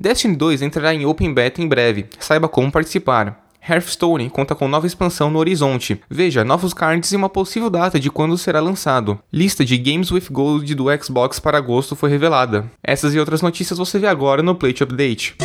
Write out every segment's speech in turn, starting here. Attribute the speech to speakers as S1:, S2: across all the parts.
S1: Destiny 2 entrará em Open Beta em breve, saiba como participar. Hearthstone conta com nova expansão no horizonte. Veja novos cards e uma possível data de quando será lançado. Lista de Games with Gold do Xbox para agosto foi revelada. Essas e outras notícias você vê agora no Plate Update.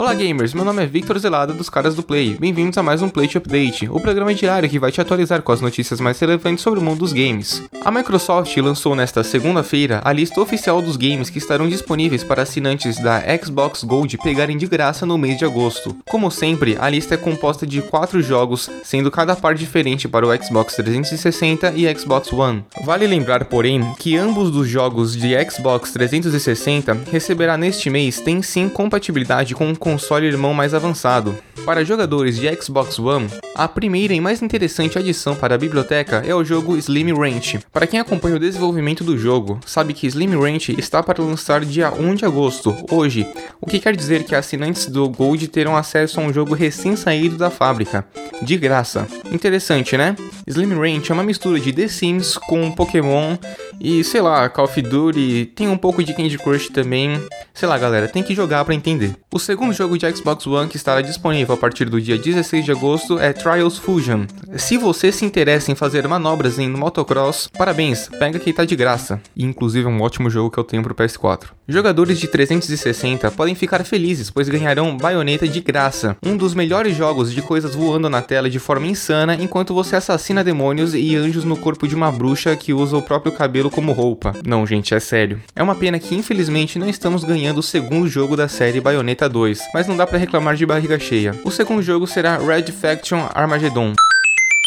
S1: Olá gamers, meu nome é Victor Zelada dos Caras do Play. Bem-vindos a mais um Play Update, o programa diário que vai te atualizar com as notícias mais relevantes sobre o mundo dos games. A Microsoft lançou nesta segunda-feira a lista oficial dos games que estarão disponíveis para assinantes da Xbox Gold pegarem de graça no mês de agosto. Como sempre, a lista é composta de quatro jogos, sendo cada par diferente para o Xbox 360 e Xbox One. Vale lembrar, porém, que ambos dos jogos de Xbox 360 receberá neste mês tem sim compatibilidade com o console irmão mais avançado. Para jogadores de Xbox One, a primeira e mais interessante adição para a biblioteca é o jogo Slim Ranch. Para quem acompanha o desenvolvimento do jogo, sabe que Slim Ranch está para lançar dia 1 de agosto, hoje, o que quer dizer que assinantes do Gold terão acesso a um jogo recém-saído da fábrica, de graça. Interessante, né? Slim Ranch é uma mistura de The Sims com Pokémon e, sei lá, Call of Duty, tem um pouco de Candy Crush também. Sei lá, galera, tem que jogar para entender. O segundo jogo de Xbox One que estará disponível a partir do dia 16 de agosto é Trials Fusion. Se você se interessa em fazer manobras em motocross, parabéns, pega que tá de graça. E inclusive é um ótimo jogo que eu tenho pro PS4. Jogadores de 360 podem ficar felizes, pois ganharão baioneta de graça, um dos melhores jogos de coisas voando na tela de forma insana enquanto você assassina demônios e anjos no corpo de uma bruxa que usa o próprio cabelo como roupa. Não, gente, é sério. É uma pena que infelizmente não estamos ganhando o segundo jogo da série Bayonetta 2, mas não dá para reclamar de barriga cheia. O segundo jogo será Red Faction Armageddon.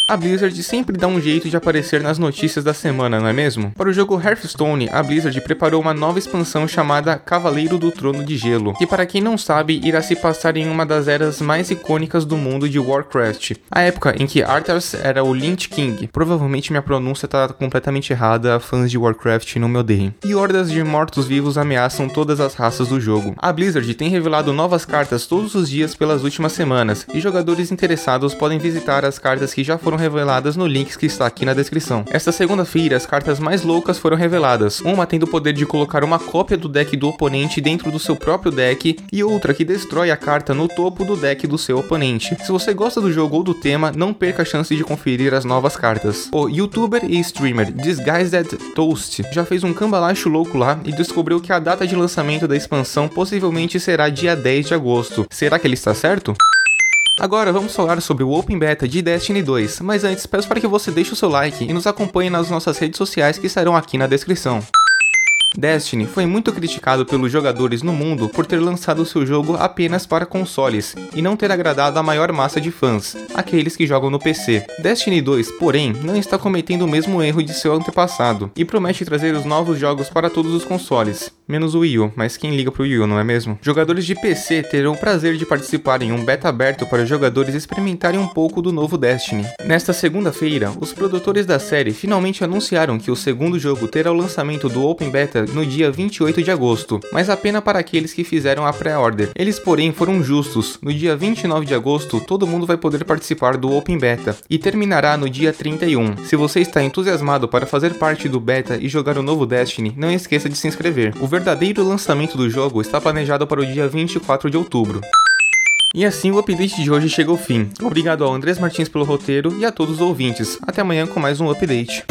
S1: A Blizzard sempre dá um jeito de aparecer nas notícias da semana, não é mesmo? Para o jogo Hearthstone, a Blizzard preparou uma nova expansão chamada Cavaleiro do Trono de Gelo, que para quem não sabe, irá se passar em uma das eras mais icônicas do mundo de Warcraft, a época em que Arthas era o Lynch King. Provavelmente minha pronúncia está completamente errada, fãs de Warcraft não me odeiem. E hordas de mortos-vivos ameaçam todas as raças do jogo. A Blizzard tem revelado novas cartas todos os dias pelas últimas semanas, e jogadores interessados podem visitar as cartas que já foram foram reveladas no link que está aqui na descrição. Esta segunda-feira, as cartas mais loucas foram reveladas, uma tendo o poder de colocar uma cópia do deck do oponente dentro do seu próprio deck e outra que destrói a carta no topo do deck do seu oponente. Se você gosta do jogo ou do tema, não perca a chance de conferir as novas cartas. O youtuber e streamer Disguised Toast já fez um cambalacho louco lá e descobriu que a data de lançamento da expansão possivelmente será dia 10 de agosto. Será que ele está certo? Agora vamos falar sobre o Open Beta de Destiny 2, mas antes peço para que você deixe o seu like e nos acompanhe nas nossas redes sociais que estarão aqui na descrição. Destiny foi muito criticado pelos jogadores no mundo por ter lançado seu jogo apenas para consoles e não ter agradado a maior massa de fãs, aqueles que jogam no PC. Destiny 2, porém, não está cometendo o mesmo erro de seu antepassado e promete trazer os novos jogos para todos os consoles, menos o Wii U, mas quem liga pro Wii U, não é mesmo? Jogadores de PC terão o prazer de participar em um beta aberto para os jogadores experimentarem um pouco do novo Destiny. Nesta segunda-feira, os produtores da série finalmente anunciaram que o segundo jogo terá o lançamento do Open Beta no dia 28 de agosto, mas apenas para aqueles que fizeram a pré-order. Eles, porém, foram justos. No dia 29 de agosto, todo mundo vai poder participar do Open Beta e terminará no dia 31. Se você está entusiasmado para fazer parte do beta e jogar o novo Destiny, não esqueça de se inscrever. O verdadeiro lançamento do jogo está planejado para o dia 24 de outubro. E assim o update de hoje chega ao fim. Obrigado ao Andrés Martins pelo roteiro e a todos os ouvintes. Até amanhã com mais um update.